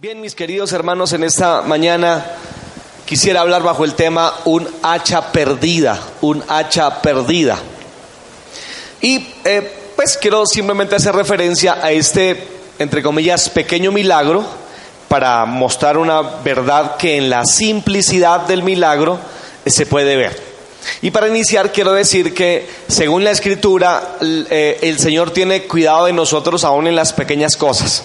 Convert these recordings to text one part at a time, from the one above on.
Bien, mis queridos hermanos, en esta mañana quisiera hablar bajo el tema un hacha perdida, un hacha perdida. Y eh, pues quiero simplemente hacer referencia a este, entre comillas, pequeño milagro para mostrar una verdad que en la simplicidad del milagro se puede ver. Y para iniciar quiero decir que según la escritura eh, el Señor tiene cuidado de nosotros aún en las pequeñas cosas.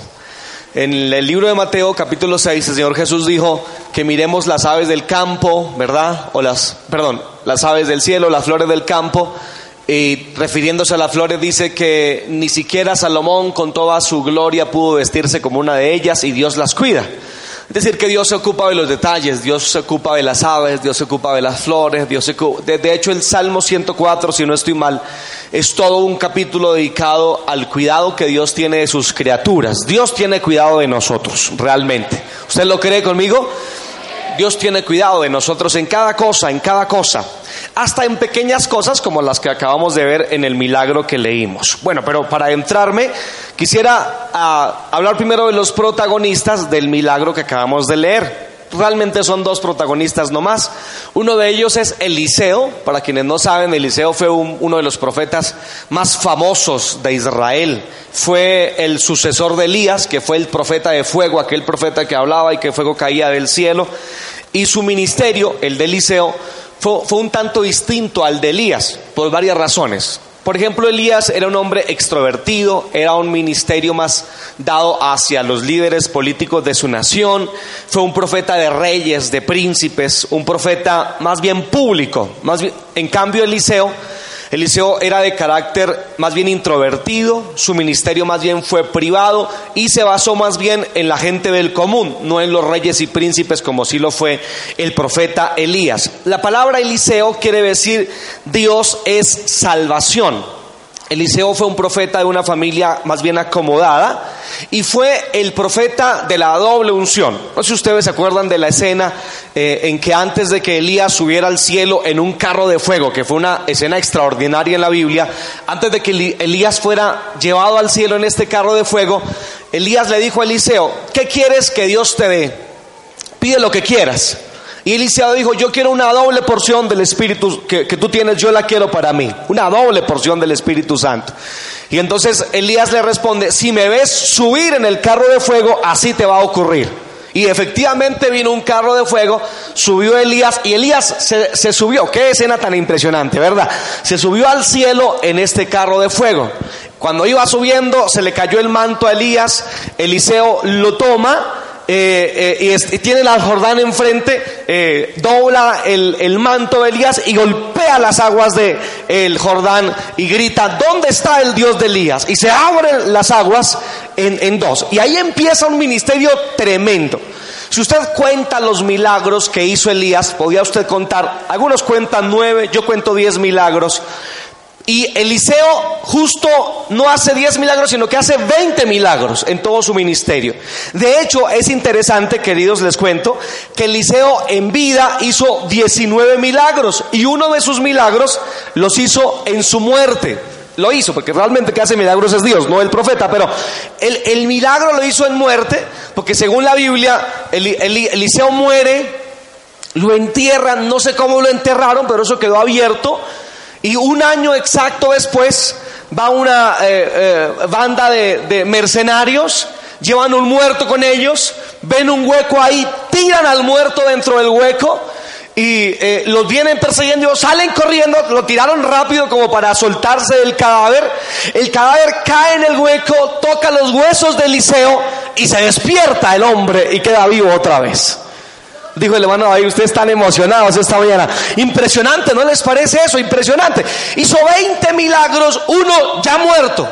En el libro de Mateo capítulo 6 el Señor Jesús dijo que miremos las aves del campo, ¿verdad? O las, perdón, las aves del cielo, las flores del campo. Y refiriéndose a las flores dice que ni siquiera Salomón con toda su gloria pudo vestirse como una de ellas y Dios las cuida. Es decir, que Dios se ocupa de los detalles, Dios se ocupa de las aves, Dios se ocupa de las flores, Dios se de, hecho el Salmo 104, si no estoy mal, es todo un capítulo dedicado al cuidado que Dios tiene de sus criaturas. Dios tiene cuidado de nosotros, realmente. ¿Usted lo cree conmigo? Dios tiene cuidado de nosotros en cada cosa, en cada cosa hasta en pequeñas cosas como las que acabamos de ver en el milagro que leímos. Bueno, pero para entrarme, quisiera ah, hablar primero de los protagonistas del milagro que acabamos de leer. Realmente son dos protagonistas nomás. Uno de ellos es Eliseo. Para quienes no saben, Eliseo fue uno de los profetas más famosos de Israel. Fue el sucesor de Elías, que fue el profeta de fuego, aquel profeta que hablaba y que fuego caía del cielo. Y su ministerio, el de Eliseo, fue, un tanto distinto al de Elías por varias razones. Por ejemplo, Elías era un hombre extrovertido, era un ministerio más dado hacia los líderes políticos de su nación, fue un profeta de reyes, de príncipes, un profeta más bien público. En cambio, Eliseo Eliseo era de carácter más bien introvertido, su ministerio más bien fue privado y se basó más bien en la gente del común, no en los reyes y príncipes como sí lo fue el profeta Elías. La palabra Eliseo quiere decir Dios es salvación. Eliseo fue un profeta de una familia más bien acomodada y fue el profeta de la doble unción. No sé si ustedes se acuerdan de la escena eh, en que antes de que Elías subiera al cielo en un carro de fuego, que fue una escena extraordinaria en la Biblia, antes de que Elías fuera llevado al cielo en este carro de fuego, Elías le dijo a Eliseo, ¿qué quieres que Dios te dé? Pide lo que quieras. Y Eliseo dijo, yo quiero una doble porción del Espíritu que, tú tienes, yo la quiero para mí. Una doble porción del Espíritu Santo. Y entonces Elías le responde, si me ves subir en el carro de fuego, así te va a ocurrir. Y efectivamente vino un carro de fuego, subió Elías y Elías se, se, subió. Qué escena tan impresionante, ¿verdad? Se subió al cielo en este carro de fuego. Cuando iba subiendo, se le cayó el manto a Elías, Eliseo lo toma eh, eh, y, tiene la Jordán enfrente, eh, dobla el, manto de Elías y golpea las aguas de el Jordán y grita, ¿dónde está el Dios de Elías? Y se abren las aguas en, en dos. Y ahí empieza un ministerio tremendo. Si usted cuenta los milagros que hizo Elías, podía usted contar, algunos cuentan nueve, yo cuento diez milagros. Y Eliseo justo no hace 10 milagros, sino que hace 20 milagros en todo su ministerio. De hecho, es interesante, queridos, les cuento, que Eliseo en vida hizo 19 milagros y uno de sus milagros los hizo en su muerte. Lo hizo, porque realmente que hace milagros es Dios, no el profeta, pero el, milagro lo hizo en muerte, porque según la Biblia, Eliseo muere, lo entierran, no sé cómo lo enterraron, pero eso quedó abierto y un año exacto después va una eh, eh, banda de, mercenarios, llevan un muerto con ellos, ven un hueco ahí, tiran al muerto dentro del hueco y eh, los vienen persiguiendo, salen corriendo, lo tiraron rápido como para soltarse del cadáver. El cadáver cae en el hueco, toca los huesos de Eliseo y se despierta el hombre y queda vivo otra vez. Dijo el hermano ahí, ustedes están emocionados esta mañana. Impresionante, ¿no les parece eso? Impresionante. Hizo 20 milagros, uno ya muerto.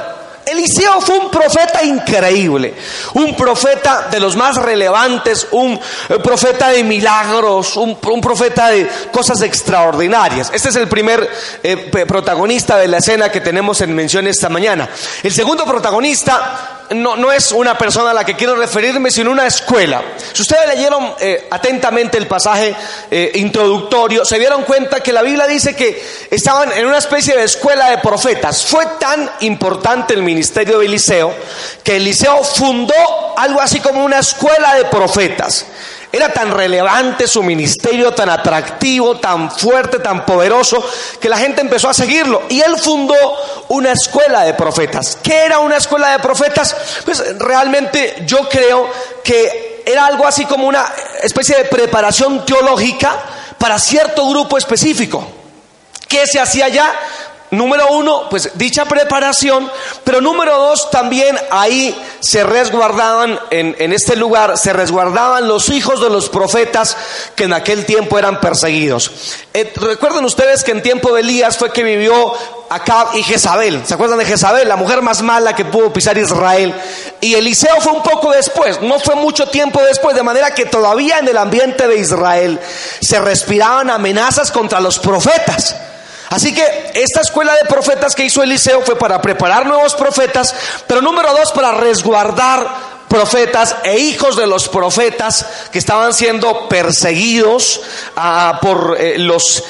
Eliseo fue un profeta increíble, un profeta de los más relevantes, un eh, profeta de milagros, un, profeta de cosas extraordinarias. Este es el primer eh, protagonista de la escena que tenemos en mención esta mañana. El segundo protagonista no, no, es una persona a la que quiero referirme, sino una escuela. Si ustedes leyeron eh, atentamente el pasaje eh, introductorio, se dieron cuenta que la Biblia dice que estaban en una especie de escuela de profetas. Fue tan importante el ministerio de Eliseo que Eliseo fundó algo así como una escuela de profetas. Era tan relevante su ministerio, tan atractivo, tan fuerte, tan poderoso, que la gente empezó a seguirlo. Y él fundó una escuela de profetas. ¿Qué era una escuela de profetas? Pues realmente yo creo que era algo así como una especie de preparación teológica para cierto grupo específico. ¿Qué se hacía allá? Número uno, pues dicha preparación, pero número dos, también ahí se resguardaban, en, en, este lugar, se resguardaban los hijos de los profetas que en aquel tiempo eran perseguidos. Eh, recuerden ustedes que en tiempo de Elías fue que vivió Acab y Jezabel. ¿Se acuerdan de Jezabel? La mujer más mala que pudo pisar Israel. Y Eliseo fue un poco después, no fue mucho tiempo después, de manera que todavía en el ambiente de Israel se respiraban amenazas contra los profetas. Así que esta escuela de profetas que hizo Eliseo fue para preparar nuevos profetas, pero número dos, para resguardar profetas e hijos de los profetas que estaban siendo perseguidos ah, por eh, los,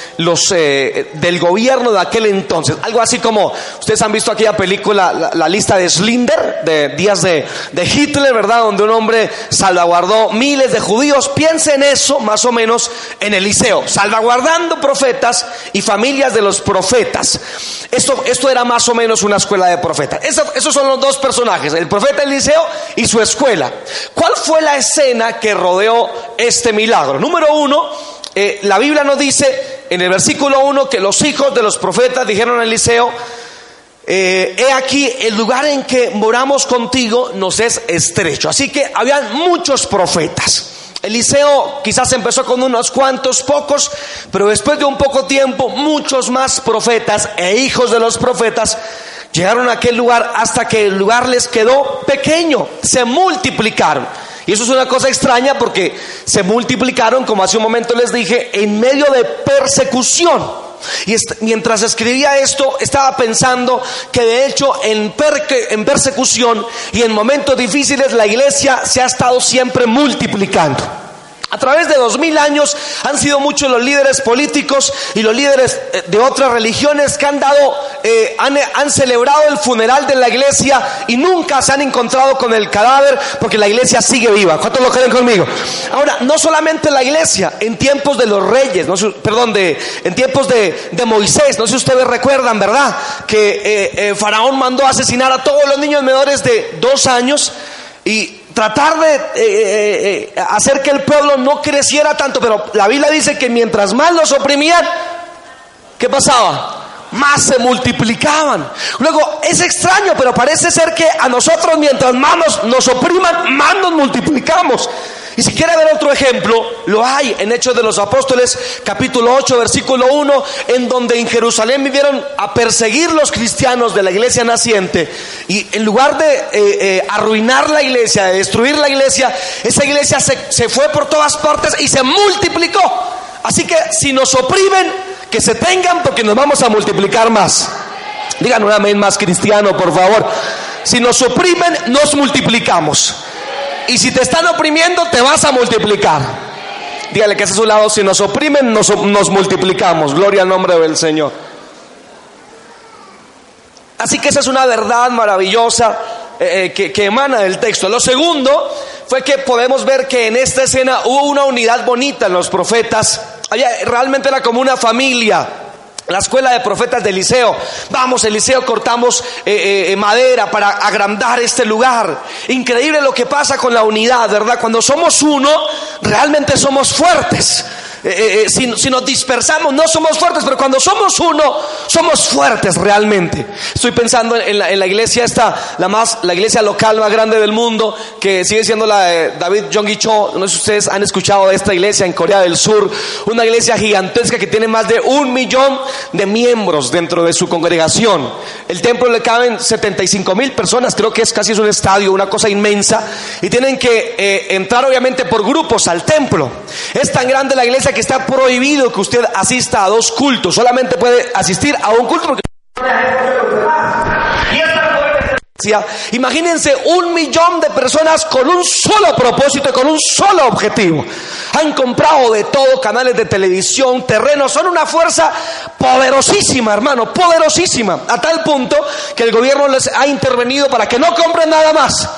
eh, del gobierno de aquel entonces. Algo así como, ustedes han visto aquella película, la, lista de Slinder, de días de, de, Hitler, ¿verdad? Donde un hombre salvaguardó miles de judíos. Piensen eso, más o menos, en Eliseo, salvaguardando profetas y familias de los profetas. Esto, esto era más o menos una escuela de profetas. esos son los dos personajes, el profeta Eliseo y su escuela escuela. ¿Cuál fue la escena que rodeó este milagro? Número uno, eh, la Biblia nos dice en el versículo 1 que los hijos de los profetas dijeron a Eliseo, eh, he aquí, el lugar en que moramos contigo nos es estrecho. Así que habían muchos profetas. Eliseo quizás empezó con unos cuantos pocos, pero después de un poco tiempo, muchos más profetas e hijos de los profetas Llegaron a aquel lugar hasta que el lugar les quedó pequeño, se multiplicaron. Y eso es una cosa extraña porque se multiplicaron, como hace un momento les dije, en medio de persecución. Y mientras escribía esto, estaba pensando que de hecho en, en persecución y en momentos difíciles la iglesia se ha estado siempre multiplicando. A través de dos mil años han sido muchos los líderes políticos y los líderes eh, de otras religiones que han dado, eh, han, celebrado el funeral de la iglesia y nunca se han encontrado con el cadáver porque la iglesia sigue viva. ¿Cuántos lo creen conmigo? Ahora, no solamente la iglesia, en tiempos de los reyes, no perdón, de, en tiempos de, Moisés, no sé si ustedes recuerdan, ¿verdad? Que eh, Faraón mandó asesinar a todos los niños menores de dos años y tratar de eh, eh, eh, hacer que el pueblo no creciera tanto, pero la Biblia dice que mientras más los oprimían, ¿qué pasaba? Más se multiplicaban. Luego, es extraño, pero parece ser que a nosotros mientras más nos, nos opriman, más nos multiplicamos. Y si quiere ver otro ejemplo, lo hay en Hechos de los Apóstoles, capítulo 8, versículo 1, en donde en Jerusalén vivieron a perseguir los cristianos de la iglesia naciente. Y en lugar de eh, eh, arruinar la iglesia, de destruir la iglesia, esa iglesia se, se fue por todas partes y se multiplicó. Así que si nos oprimen, que se tengan porque nos vamos a multiplicar más. Digan un amén más cristiano, por favor. Si nos oprimen, nos multiplicamos. Y si te están oprimiendo, te vas a multiplicar. Dígale que es su lado. Si nos oprimen, nos, multiplicamos. Gloria al nombre del Señor. Así que esa es una verdad maravillosa eh, eh, que, que, emana del texto. Lo segundo fue que podemos ver que en esta escena hubo una unidad bonita en los profetas. Había, realmente era como una familia. La escuela de profetas de Eliseo. Vamos, Eliseo, cortamos eh, eh, eh, madera para agrandar este lugar. Increíble lo que pasa con la unidad, ¿verdad? Cuando somos uno, realmente somos fuertes. Eh, eh, eh, si, nos dispersamos no somos fuertes, pero cuando somos uno, somos fuertes realmente. Estoy pensando en la, en la, iglesia esta, la más, la iglesia local más grande del mundo, que sigue siendo la de David Jong Cho. No sé si ustedes han escuchado de esta iglesia en Corea del Sur, una iglesia gigantesca que tiene más de un millón de miembros dentro de su congregación. El templo le caben 75 mil personas, creo que es casi un estadio, una cosa inmensa, y tienen que entrar obviamente por grupos al templo. Es tan grande la iglesia que está prohibido que usted asista a dos cultos, solamente puede asistir a un culto porque imagínense un millón de personas con un solo propósito y con un solo objetivo. Han comprado de todo, canales de televisión, terrenos, son una fuerza poderosísima, hermano, poderosísima, a tal punto que el gobierno les ha intervenido para que no compren nada más.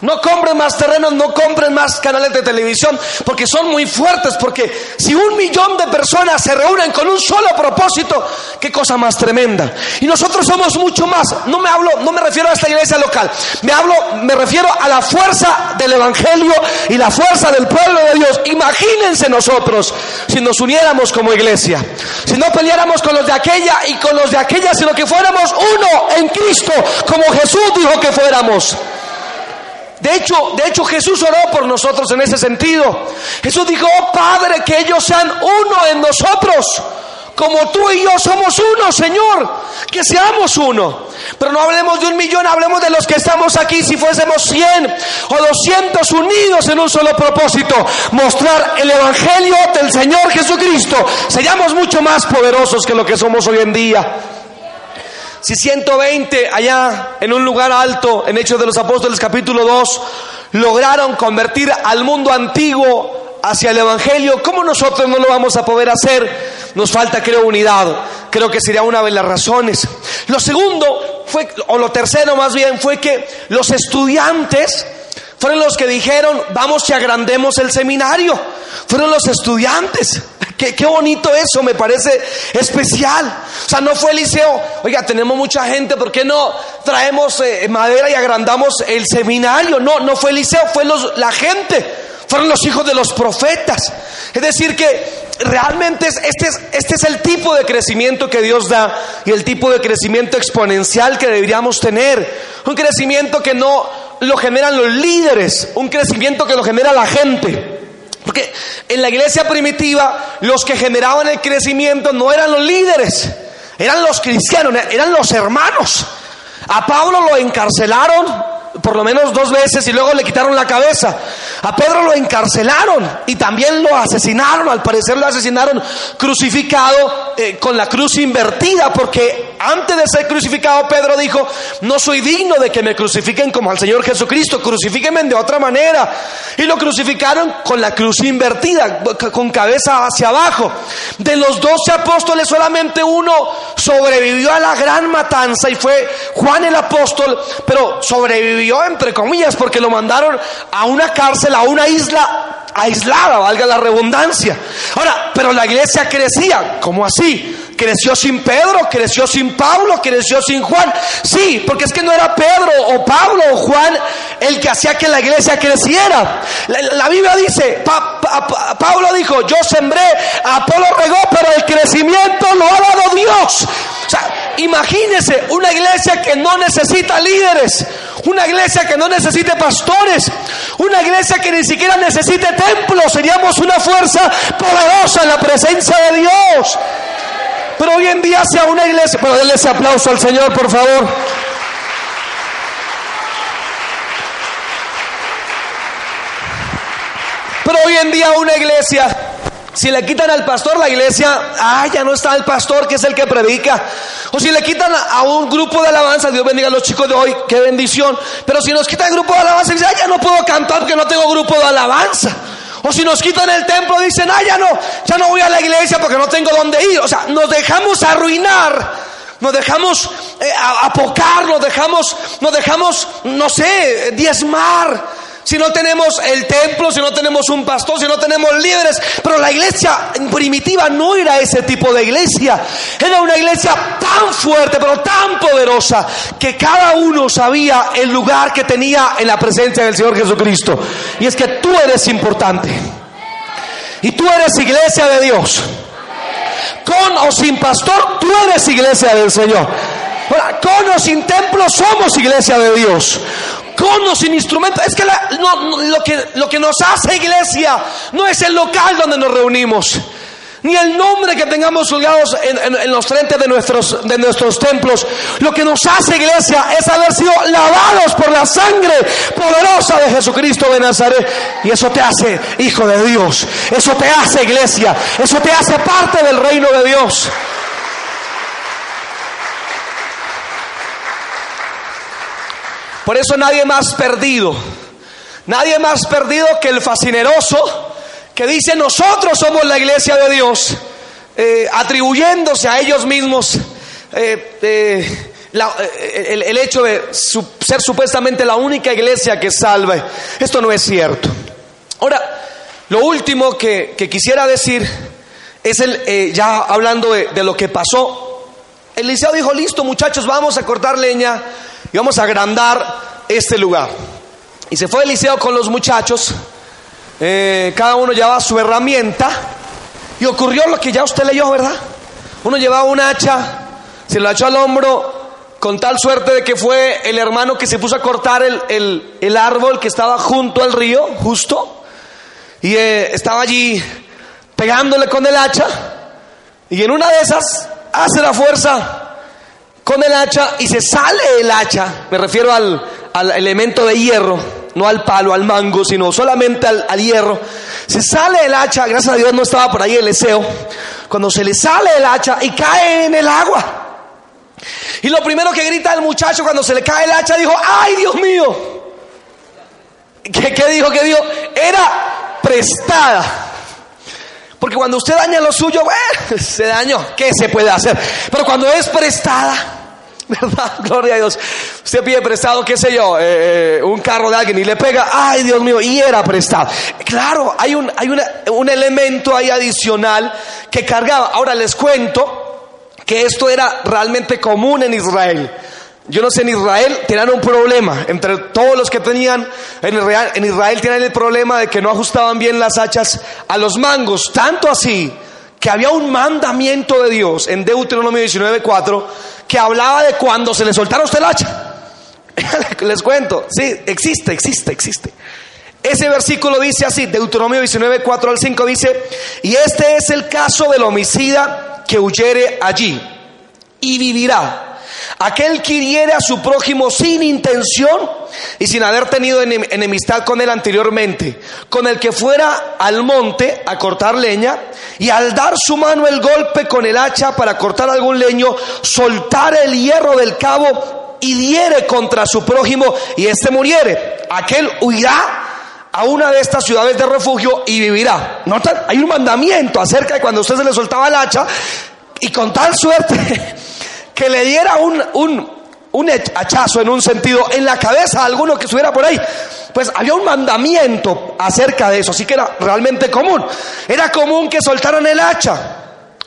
No compren más terrenos, no compren más canales de televisión, porque son muy fuertes, porque si un millón de personas se reúnen con un solo propósito, qué cosa más tremenda. Y nosotros somos mucho más. No me hablo, no me refiero a esta iglesia local. Me hablo, me refiero a la fuerza del evangelio y la fuerza del pueblo de Dios. Imagínense nosotros si nos uniéramos como iglesia, si no peleáramos con los de aquella y con los de aquella, sino que fuéramos uno en Cristo, como Jesús dijo que fuéramos. De hecho, de hecho Jesús oró por nosotros en ese sentido. Jesús dijo, oh Padre, que ellos sean uno en nosotros, como tú y yo somos uno, Señor, que seamos uno. Pero no hablemos de un millón, hablemos de los que estamos aquí, si fuésemos cien o doscientos unidos en un solo propósito, mostrar el Evangelio del Señor Jesucristo, seríamos mucho más poderosos que lo que somos hoy en día. Si 120 allá en un lugar alto, en Hechos de los Apóstoles capítulo 2, lograron convertir al mundo antiguo hacia el Evangelio, ¿cómo nosotros no lo vamos a poder hacer? Nos falta, creo, unidad. Creo que sería una de las razones. Lo segundo fue, o lo tercero más bien, fue que los estudiantes fueron los que dijeron, vamos y agrandemos el seminario. Fueron los estudiantes. Qué, bonito eso, me parece especial. O sea, no fue Eliseo, oiga, tenemos mucha gente, ¿por qué no traemos eh, madera y agrandamos el seminario? No, no fue Eliseo, fue los, la gente, fueron los hijos de los profetas. Es decir, que realmente este, es, este es el tipo de crecimiento que Dios da y el tipo de crecimiento exponencial que deberíamos tener. Un crecimiento que no lo generan los líderes, un crecimiento que lo genera la gente. Porque en la iglesia primitiva los que generaban el crecimiento no eran los líderes, eran los cristianos, eran los hermanos. A Pablo lo encarcelaron por lo menos dos veces y luego le quitaron la cabeza. A Pedro lo encarcelaron y también lo asesinaron, al parecer lo asesinaron crucificado eh, con la cruz invertida, porque antes de ser crucificado Pedro dijo, no soy digno de que me crucifiquen como al Señor Jesucristo, crucifíquenme de otra manera. Y lo crucificaron con la cruz invertida, con cabeza hacia abajo. De los doce apóstoles solamente uno sobrevivió a la gran matanza y fue Juan el apóstol, pero sobrevivió entre comillas, porque lo mandaron a una cárcel, a una isla aislada, valga la redundancia. Ahora, pero la iglesia crecía, ¿cómo así? Creció sin Pedro, creció sin Pablo, creció sin Juan. Sí, porque es que no era Pedro o Pablo o Juan el que hacía que la iglesia creciera. La, Biblia dice, Pablo dijo, yo sembré, Apolo regó, pero el crecimiento lo ha dado Dios. O sea, imagínese una iglesia que no necesita líderes, una iglesia que no necesite pastores, una iglesia que ni siquiera necesite templos. Seríamos una fuerza poderosa en la presencia de Dios. Pero hoy en día sea una iglesia, pero denle ese aplauso al Señor, por favor. Pero hoy en día una iglesia, si le quitan al pastor la iglesia, ah, ya no está el pastor que es el que predica. O si le quitan a un grupo de alabanza, Dios bendiga a los chicos de hoy, qué bendición. Pero si nos quitan el grupo de alabanza, dice, ah, ya no puedo cantar porque no tengo grupo de alabanza. O si nos quitan el templo, dicen, ah, ya no, ya no voy a la iglesia porque no tengo dónde ir. O sea, nos dejamos arruinar, nos dejamos eh, apocar, nos dejamos, nos dejamos, no sé, diezmar si no tenemos el templo, si no tenemos un pastor, si no tenemos líderes. Pero la iglesia primitiva no era ese tipo de iglesia. Era una iglesia tan fuerte, pero tan poderosa, que cada uno sabía el lugar que tenía en la presencia del Señor Jesucristo. Y es que tú eres importante. Y tú eres iglesia de Dios. Con o sin pastor, tú eres iglesia del Señor. con o sin templo, somos iglesia de Dios sin instrumentos. Es que, lo que lo que nos hace iglesia no es el local donde nos reunimos. Ni el nombre que tengamos colgados en, los frentes de nuestros, de nuestros templos. Lo que nos hace iglesia es haber sido lavados por la sangre poderosa de Jesucristo de Nazaret. Y eso te hace hijo de Dios. Eso te hace iglesia. Eso te hace parte del reino de Dios. Por eso nadie más perdido. Nadie más perdido que el fascineroso que dice nosotros somos la iglesia de Dios, eh, atribuyéndose a ellos mismos eh, eh, el, hecho de ser supuestamente la única iglesia que salve. Esto no es cierto. Ahora, lo último que, quisiera decir es el, ya hablando de, de lo que pasó. Eliseo dijo, listo muchachos, vamos a cortar leña y vamos a agrandar este lugar. Y se fue Eliseo con los muchachos, eh, cada uno llevaba su herramienta. Y ocurrió lo que ya usted leyó, ¿verdad? Uno llevaba un hacha, se lo echó al hombro con tal suerte de que fue el hermano que se puso a cortar el, árbol que estaba junto al río, justo, y eh, estaba allí pegándole con el hacha, y en una de esas hace la fuerza con el hacha y se sale el hacha, me refiero al, al elemento de hierro, no al palo, al mango, sino solamente al, hierro. Se sale el hacha, gracias a Dios no estaba por ahí el deseo, cuando se le sale el hacha y cae en el agua. Y lo primero que grita el muchacho cuando se le cae el hacha dijo, ¡ay Dios mío! ¿Qué, qué dijo? ¿Qué dijo? Era prestada. Porque cuando usted daña lo suyo, se dañó. ¿Qué se puede hacer? Pero cuando es prestada, ¿verdad? Gloria a Dios. Usted pide prestado, qué sé yo, eh, eh, un carro de alguien y le pega, ay Dios mío, y era prestado. Claro, hay un, hay un elemento ahí adicional que cargaba. Ahora les cuento que esto era realmente común en Israel. Yo no sé, en Israel tenían un problema. Entre todos los que tenían en Israel, en Israel tenían el problema de que no ajustaban bien las hachas a los mangos. Tanto así que había un mandamiento de Dios en Deuteronomio 19:4 que hablaba de cuando se le soltara usted el hacha. Les cuento, sí, existe, existe, existe. Ese versículo dice así, Deuteronomio 19, 4 al 5 dice, y este es el caso del homicida que huyere allí y vivirá Aquel que hiriere a su prójimo sin intención y sin haber tenido enemistad con él anteriormente, con el que fuera al monte a cortar leña y al dar su mano el golpe con el hacha para cortar algún leño, soltar el hierro del cabo y diere contra su prójimo y éste muriere, aquel huirá a una de estas ciudades de refugio y vivirá. ¿Notan? Hay un mandamiento acerca de cuando usted se le soltaba el hacha y con tal suerte que le diera un, un, un hachazo en un sentido en la cabeza a alguno que estuviera por ahí. Pues había un mandamiento acerca de eso, así que era realmente común. Era común que soltaran el hacha.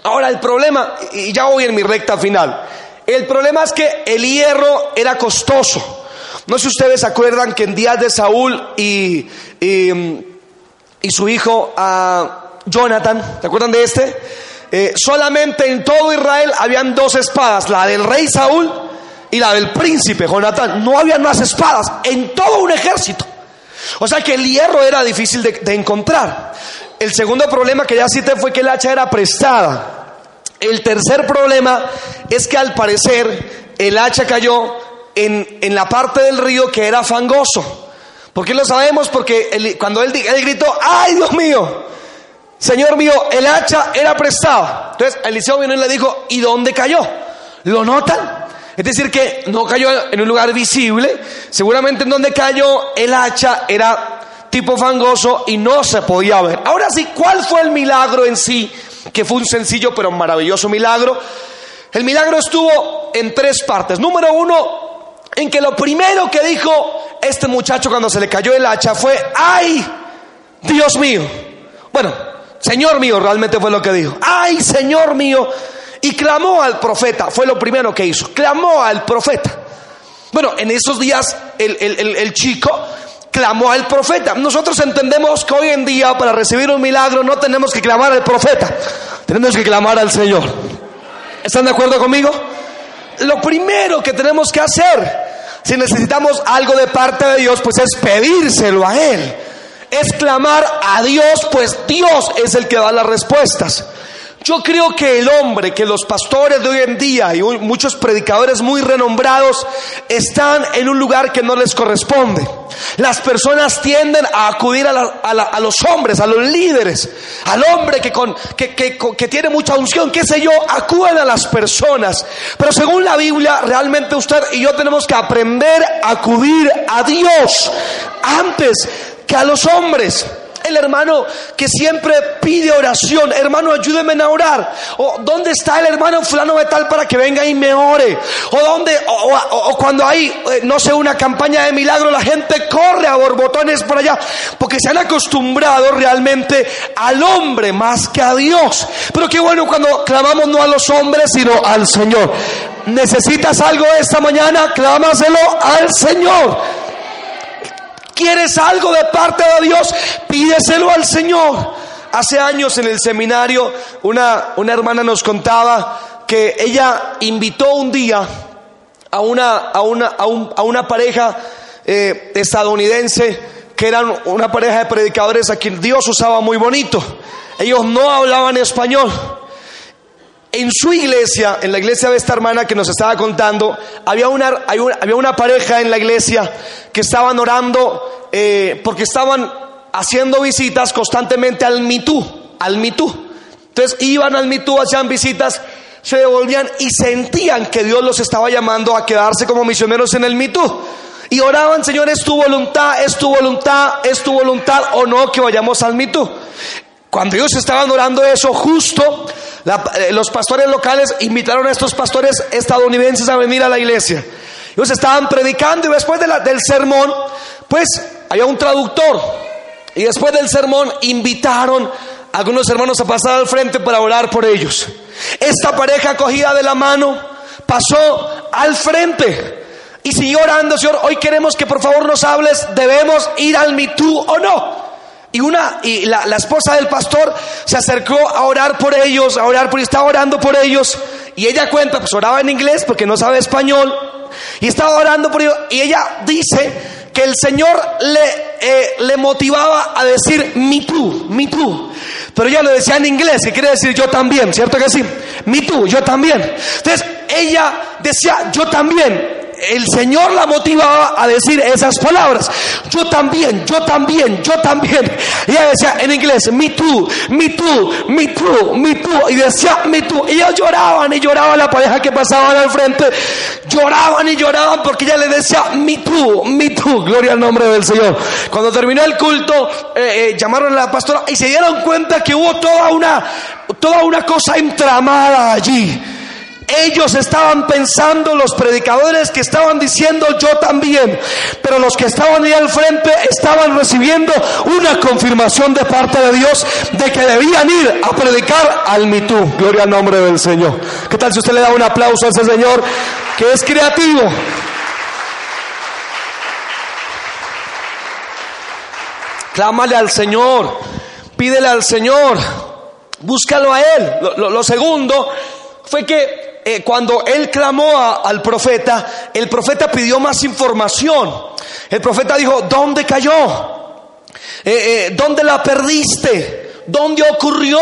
Ahora el problema, y ya voy en mi recta final, el problema es que el hierro era costoso. No sé si ustedes acuerdan que en días de Saúl y, y, su hijo uh, Jonathan, ¿se acuerdan de este? Eh, solamente en todo Israel habían dos espadas, la del rey Saúl y la del príncipe Jonatán. No habían más espadas en todo un ejército. O sea que el hierro era difícil de, encontrar. El segundo problema que ya cité fue que el hacha era prestada. El tercer problema es que al parecer el hacha cayó en, en la parte del río que era fangoso. ¿Por qué lo sabemos? Porque cuando él gritó, ¡ay Dios mío! Señor mío, el hacha era prestado. Entonces Eliseo vino y le dijo, ¿y dónde cayó? ¿Lo notan? Es decir, que no cayó en un lugar visible. Seguramente en donde cayó el hacha era tipo fangoso y no se podía ver. Ahora sí, ¿cuál fue el milagro en sí? Que fue un sencillo pero maravilloso milagro. El milagro estuvo en tres partes. Número uno, en que lo primero que dijo este muchacho cuando se le cayó el hacha fue, ¡ay! Dios mío. Bueno, Señor mío, realmente fue lo que dijo. Ay, Señor mío. Y clamó al profeta, fue lo primero que hizo, clamó al profeta. Bueno, en esos días el, chico clamó al profeta. Nosotros entendemos que hoy en día para recibir un milagro no tenemos que clamar al profeta, tenemos que clamar al Señor. ¿Están de acuerdo conmigo? Lo primero que tenemos que hacer, si necesitamos algo de parte de Dios, pues es pedírselo a Él es clamar a Dios, pues Dios es el que da las respuestas. Yo creo que el hombre, que los pastores de hoy en día y muchos predicadores muy renombrados están en un lugar que no les corresponde. Las personas tienden a acudir a, los hombres, a los líderes, al hombre que, con, que, tiene mucha unción, qué sé yo, acuden a las personas. Pero según la Biblia, realmente usted y yo tenemos que aprender a acudir a Dios antes que a los hombres el hermano que siempre pide oración, hermano, ayúdeme a orar. O dónde está el hermano fulano de tal para que venga y me ore. O dónde, o, cuando hay, eh, no sé, una campaña de milagro, la gente corre a borbotones por allá, porque se han acostumbrado realmente al hombre más que a Dios. Pero qué bueno cuando clamamos no a los hombres, sino al Señor. ¿Necesitas algo esta mañana? Clámaselo al Señor. ¿Quieres algo de parte de Dios? Pídeselo al Señor. Hace años en el seminario una, una hermana nos contaba que ella invitó un día a una, a una, a una pareja eh, estadounidense que eran una pareja de predicadores a quien Dios usaba muy bonito. Ellos no hablaban español. En su iglesia, en la iglesia de esta hermana que nos estaba contando, había una, había una pareja en la iglesia que estaban orando eh, porque estaban haciendo visitas constantemente al Mitú, al Mitú. Entonces iban al Mitú, hacían visitas, se devolvían y sentían que Dios los estaba llamando a quedarse como misioneros en el Mitú. Y oraban, Señor, es tu voluntad, es tu voluntad, es tu voluntad o no que vayamos al Mitú. Cuando ellos estaban orando eso, justo eh, los pastores locales invitaron a estos pastores estadounidenses a venir a la iglesia. Ellos estaban predicando y después del sermón, pues había un traductor. Y después del sermón invitaron a algunos hermanos a pasar al frente para orar por ellos. Esta pareja cogida de la mano pasó al frente y siguió orando, Señor, hoy queremos que por favor nos hables, debemos ir al mitú o no. Y una, y la, esposa del pastor se acercó a orar por ellos, a orar por, estaba orando por ellos. Y ella cuenta, pues oraba en inglés porque no sabe español. Y estaba orando por ellos. Y ella dice que el Señor le, eh, le motivaba a decir me too, me too. Pero ella lo decía en inglés, que quiere decir yo también, ¿cierto que sí? Me too, yo también. Entonces ella decía yo también el Señor la motivaba a decir esas palabras. Yo también, yo también, yo también. Ella decía en inglés, me too, me too, me too, me too. Y decía, me too. Y ellos lloraban y lloraban la pareja que pasaban al frente. Lloraban y lloraban porque ella le decía, me too, me too. Gloria al nombre del Señor. Cuando terminó el culto, eh, eh, llamaron a la pastora y se dieron cuenta que hubo toda una, toda una cosa entramada allí ellos estaban pensando, los predicadores que estaban diciendo yo también, pero los que estaban ahí al frente estaban recibiendo una confirmación de parte de Dios de que debían ir a predicar al mitú. Gloria al nombre del Señor. ¿Qué tal si usted le da un aplauso a ese Señor que es creativo? Clámale al Señor, pídele al Señor, búscalo a Él. lo segundo fue que eh, cuando él clamó al profeta, el profeta pidió más información. El profeta dijo, ¿dónde cayó? Eh, eh, ¿Dónde la perdiste? ¿Dónde ocurrió?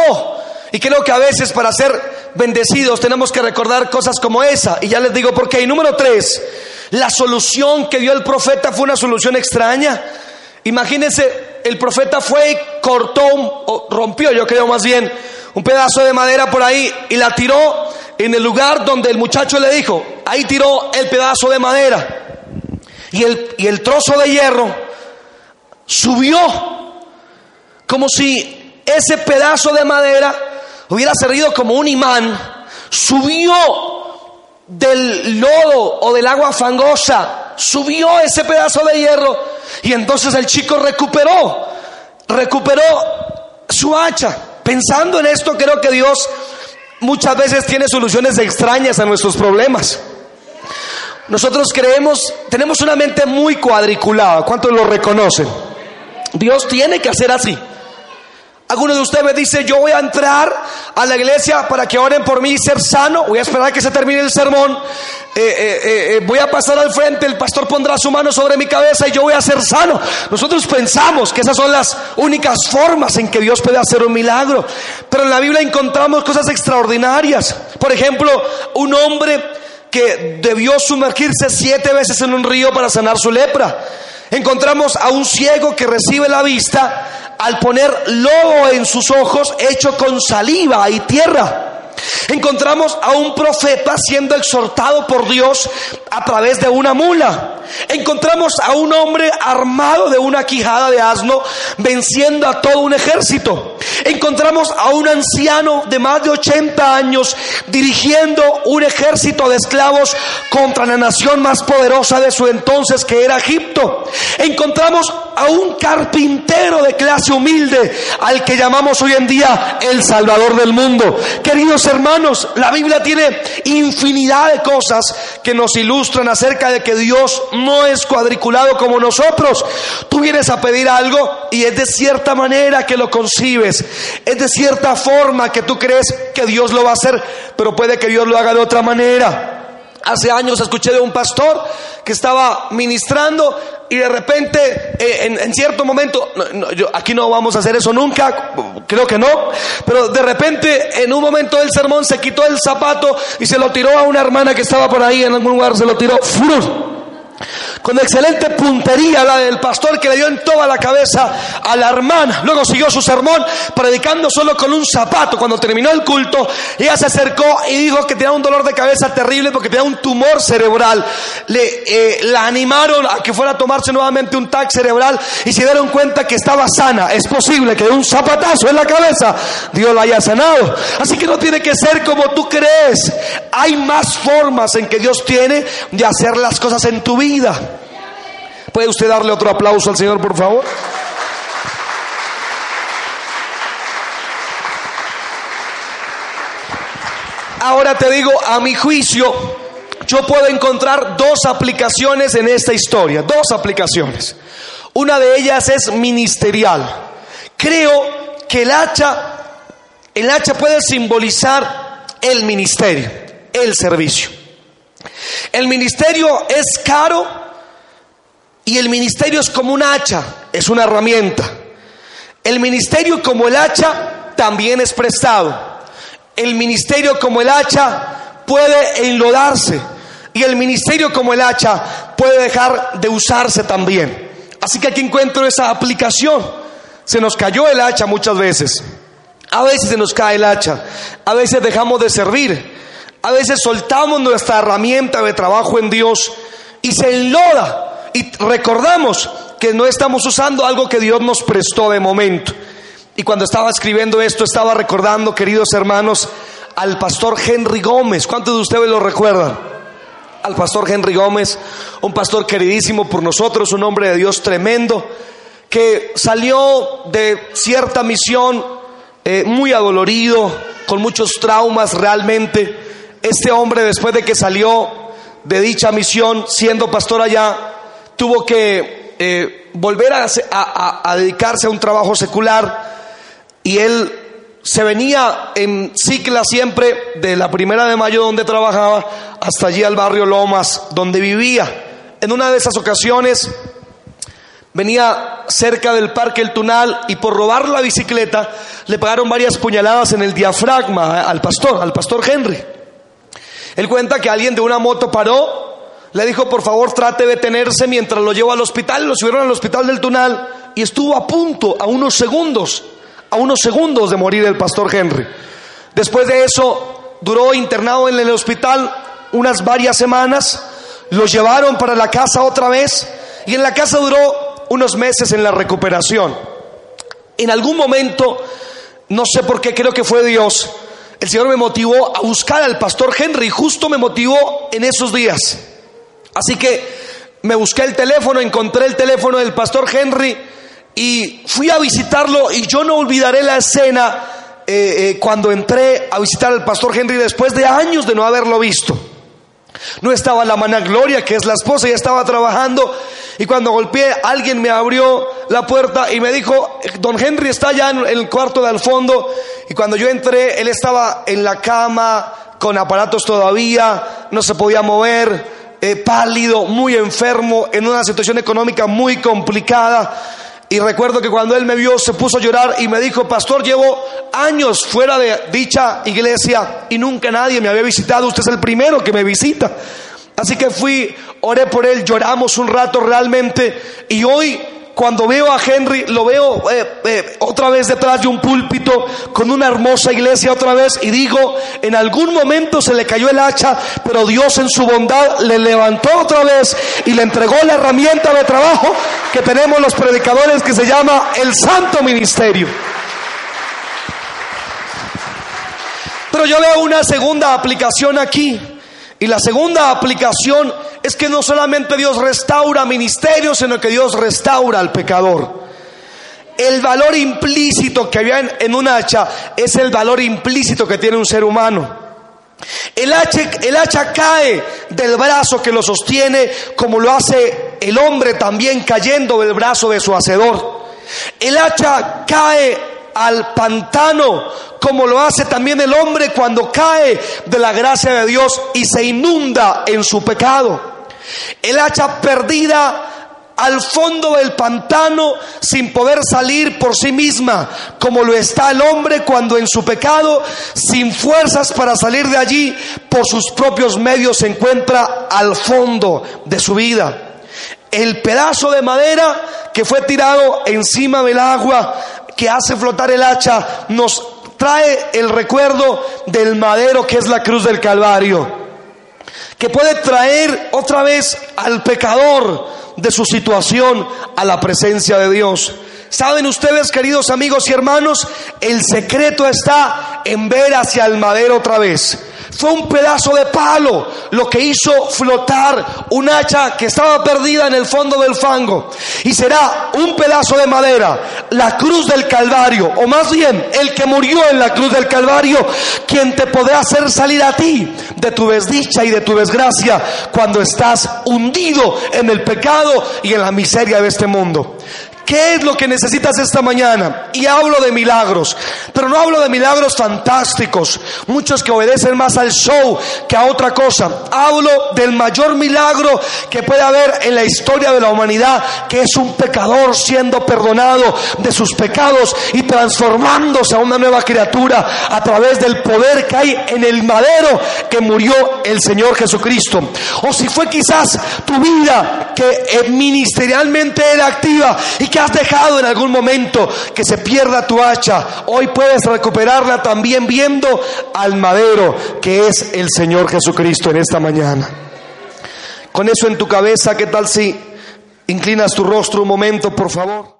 Y creo que a veces para ser bendecidos tenemos que recordar cosas como esa. Y ya les digo por qué. Número tres, la solución que dio el profeta fue una solución extraña. Imagínense, el profeta fue y cortó, o rompió, yo creo más bien, un pedazo de madera por ahí y la tiró en el lugar donde el muchacho le dijo, ahí tiró el pedazo de madera y el, y el trozo de hierro subió como si ese pedazo de madera hubiera servido como un imán, subió del lodo o del agua fangosa, subió ese pedazo de hierro y entonces el chico recuperó, recuperó su hacha. Pensando en esto, creo que Dios muchas veces tiene soluciones extrañas a nuestros problemas. Nosotros creemos, tenemos una mente muy cuadriculada, ¿cuántos lo reconocen? Dios tiene que hacer así. Alguno de ustedes me dice, yo voy a entrar a la iglesia para que oren por mí y ser sano. Voy a esperar a que se termine el sermón. Eh, eh, eh, voy a pasar al frente, el pastor pondrá su mano sobre mi cabeza y yo voy a ser sano. Nosotros pensamos que esas son las únicas formas en que Dios puede hacer un milagro. Pero en la Biblia encontramos cosas extraordinarias. Por ejemplo, un hombre que debió sumergirse siete veces en un río para sanar su lepra. Encontramos a un ciego que recibe la vista al poner lobo en sus ojos hecho con saliva y tierra. Encontramos a un profeta siendo exhortado por Dios a través de una mula. Encontramos a un hombre armado de una quijada de asno venciendo a todo un ejército. Encontramos a un anciano de más de 80 años dirigiendo un ejército de esclavos contra la nación más poderosa de su entonces que era Egipto. Encontramos a un carpintero de clase humilde al que llamamos hoy en día el Salvador del mundo. Queridos hermanos, la Biblia tiene infinidad de cosas que nos ilustran acerca de que Dios no es cuadriculado como nosotros. Tú vienes a pedir algo y es de cierta manera que lo concibes, es de cierta forma que tú crees que Dios lo va a hacer, pero puede que Dios lo haga de otra manera. Hace años escuché de un pastor que estaba ministrando y de repente, eh, en, cierto momento, yo, aquí no vamos a hacer eso nunca, creo que no, pero de repente en un momento del sermón se quitó el zapato y se lo tiró a una hermana que estaba por ahí en algún lugar, se lo tiró, ¡furus! Con excelente puntería la del pastor que le dio en toda la cabeza a la hermana. Luego siguió su sermón predicando solo con un zapato. Cuando terminó el culto, ella se acercó y dijo que tenía un dolor de cabeza terrible porque tenía un tumor cerebral. Le, eh, la animaron a que fuera a tomarse nuevamente un tag cerebral y se dieron cuenta que estaba sana. Es posible que de un zapatazo en la cabeza Dios la haya sanado. Así que no tiene que ser como tú crees. Hay más formas en que Dios tiene de hacer las cosas en tu vida. ¿Puede usted darle otro aplauso al Señor, por favor? Ahora te digo, a mi juicio, yo puedo encontrar dos aplicaciones en esta historia, dos aplicaciones. Una de ellas es ministerial. Creo que el hacha, el hacha puede simbolizar el ministerio, el servicio. El ministerio es caro y el ministerio es como un hacha, es una herramienta. El ministerio como el hacha también es prestado. El ministerio como el hacha puede enlodarse. Y el ministerio como el hacha puede dejar de usarse también. Así que aquí encuentro esa aplicación. Se nos cayó el hacha muchas veces. A veces se nos cae el hacha. A veces dejamos de servir. A veces soltamos nuestra herramienta de trabajo en Dios y se enloda y recordamos que no estamos usando algo que Dios nos prestó de momento. Y cuando estaba escribiendo esto, estaba recordando, queridos hermanos, al pastor Henry Gómez. ¿Cuántos de ustedes lo recuerdan? Al pastor Henry Gómez, un pastor queridísimo por nosotros, un hombre de Dios tremendo, que salió de cierta misión eh, muy adolorido, con muchos traumas realmente. Este hombre, después de que salió de dicha misión, siendo pastor allá, tuvo que eh, volver a, dedicarse a un trabajo secular y él se venía en cicla siempre de la primera de mayo donde trabajaba hasta allí al barrio Lomas donde vivía. En una de esas ocasiones venía cerca del parque El Tunal y por robar la bicicleta le pagaron varias puñaladas en el diafragma al pastor, al pastor Henry. Él cuenta que alguien de una moto paró le dijo, por favor, trate de detenerse mientras lo llevo al hospital. Lo subieron al hospital del Tunal y estuvo a punto, a unos segundos, a unos segundos de morir el pastor Henry. Después de eso, duró internado en el hospital unas varias semanas. Lo llevaron para la casa otra vez y en la casa duró unos meses en la recuperación. En algún momento, no sé por qué, creo que fue Dios, el Señor me motivó a buscar al pastor Henry, justo me motivó en esos días. Así que me busqué el teléfono, encontré el teléfono del pastor Henry y fui a visitarlo y yo no olvidaré la escena eh, eh, cuando entré a visitar al pastor Henry después de años de no haberlo visto. No estaba la mana Gloria, que es la esposa, ya estaba trabajando y cuando golpeé alguien me abrió la puerta y me dijo, don Henry está allá en el cuarto de al fondo. Y cuando yo entré, él estaba en la cama, con aparatos todavía, no se podía mover, eh, pálido, muy enfermo, en una situación económica muy complicada. Y recuerdo que cuando él me vio se puso a llorar y me dijo, pastor, llevo años fuera de dicha iglesia y nunca nadie me había visitado, usted es el primero que me visita. Así que fui, oré por él, lloramos un rato realmente y hoy cuando veo a Henry, lo veo eh, eh, otra vez detrás de un púlpito con una hermosa iglesia otra vez y digo, en algún momento se le cayó el hacha, pero Dios en su bondad le levantó otra vez y le entregó la herramienta de trabajo que tenemos los predicadores que se llama el Santo Ministerio. Pero yo veo una segunda aplicación aquí. Y la segunda aplicación es que no solamente Dios restaura ministerios, sino que Dios restaura al pecador. El valor implícito que había en, un hacha es el valor implícito que tiene un ser humano. El hacha, el hacha cae del brazo que lo sostiene como lo hace el hombre también cayendo del brazo de su hacedor. El hacha cae al pantano, como lo hace también el hombre cuando cae de la gracia de Dios y se inunda en su pecado. El hacha perdida al fondo del pantano sin poder salir por sí misma, como lo está el hombre cuando en su pecado, sin fuerzas para salir de allí, por sus propios medios se encuentra al fondo de su vida. El pedazo de madera que fue tirado encima del agua que hace flotar el hacha nos trae el recuerdo del madero que es la cruz del Calvario, que puede traer otra vez al pecador de su situación a la presencia de Dios. Saben ustedes, queridos amigos y hermanos, el secreto está en ver hacia el madero otra vez. Fue un pedazo de palo lo que hizo flotar un hacha que estaba perdida en el fondo del fango. Y será un pedazo de madera, la cruz del Calvario, o más bien el que murió en la cruz del Calvario, quien te podrá hacer salir a ti de tu desdicha y de tu desgracia cuando estás hundido en el pecado y en la miseria de este mundo. ¿Qué es lo que necesitas esta mañana? Y hablo de milagros, pero no hablo de milagros fantásticos, muchos que obedecen más al show que a otra cosa. Hablo del mayor milagro que puede haber en la historia de la humanidad, que es un pecador siendo perdonado de sus pecados y transformándose a una nueva criatura a través del poder que hay en el madero que murió el Señor Jesucristo. O si fue quizás tu vida que eh, ministerialmente era activa y que has dejado en algún momento que se pierda tu hacha, hoy puedes recuperarla también viendo al madero que es el Señor Jesucristo en esta mañana. Con eso en tu cabeza, ¿qué tal si inclinas tu rostro un momento, por favor?